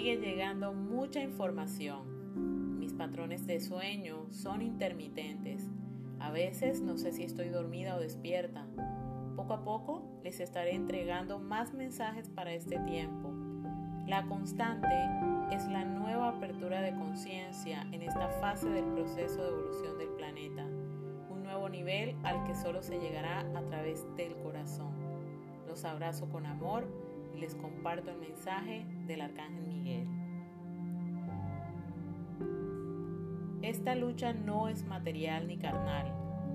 recibiendo mucha información. Mis patrones de sueño son intermitentes. A veces no sé si estoy dormida o despierta. Poco a poco les estaré entregando más mensajes para este tiempo. La constante es la nueva apertura de conciencia en esta fase del proceso de evolución del planeta, un nuevo nivel al que solo se llegará a través del corazón. Los abrazo con amor les comparto el mensaje del Arcángel Miguel. Esta lucha no es material ni carnal,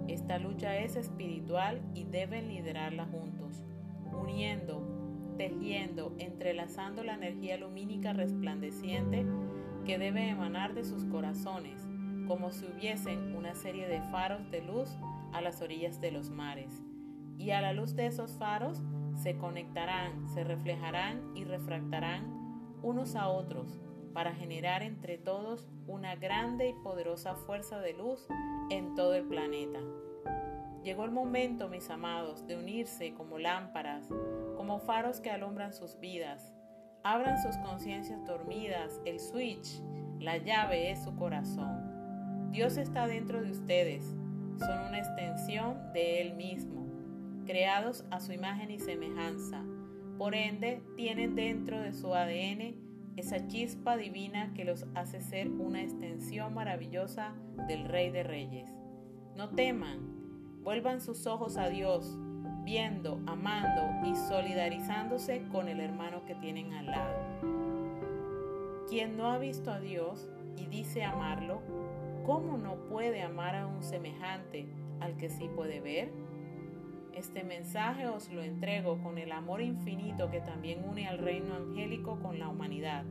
esta lucha es espiritual y deben liderarla juntos, uniendo, tejiendo, entrelazando la energía lumínica resplandeciente que debe emanar de sus corazones, como si hubiesen una serie de faros de luz a las orillas de los mares. Y a la luz de esos faros se conectarán, se reflejarán y refractarán unos a otros para generar entre todos una grande y poderosa fuerza de luz en todo el planeta. Llegó el momento, mis amados, de unirse como lámparas, como faros que alumbran sus vidas. Abran sus conciencias dormidas, el switch, la llave es su corazón. Dios está dentro de ustedes, son una extensión de Él mismo creados a su imagen y semejanza. Por ende, tienen dentro de su ADN esa chispa divina que los hace ser una extensión maravillosa del Rey de Reyes. No teman, vuelvan sus ojos a Dios, viendo, amando y solidarizándose con el hermano que tienen al lado. Quien no ha visto a Dios y dice amarlo, ¿cómo no puede amar a un semejante al que sí puede ver? Este mensaje os lo entrego con el amor infinito que también une al reino angélico con la humanidad.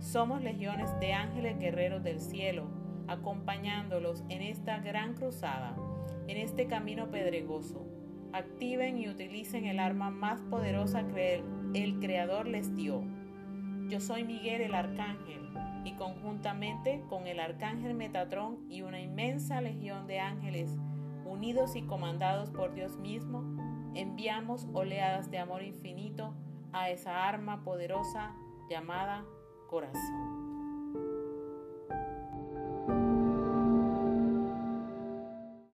Somos legiones de ángeles guerreros del cielo, acompañándolos en esta gran cruzada, en este camino pedregoso. Activen y utilicen el arma más poderosa que el Creador les dio. Yo soy Miguel el Arcángel y conjuntamente con el Arcángel Metatrón y una inmensa legión de ángeles unidos y comandados por Dios mismo, enviamos oleadas de amor infinito a esa arma poderosa llamada corazón.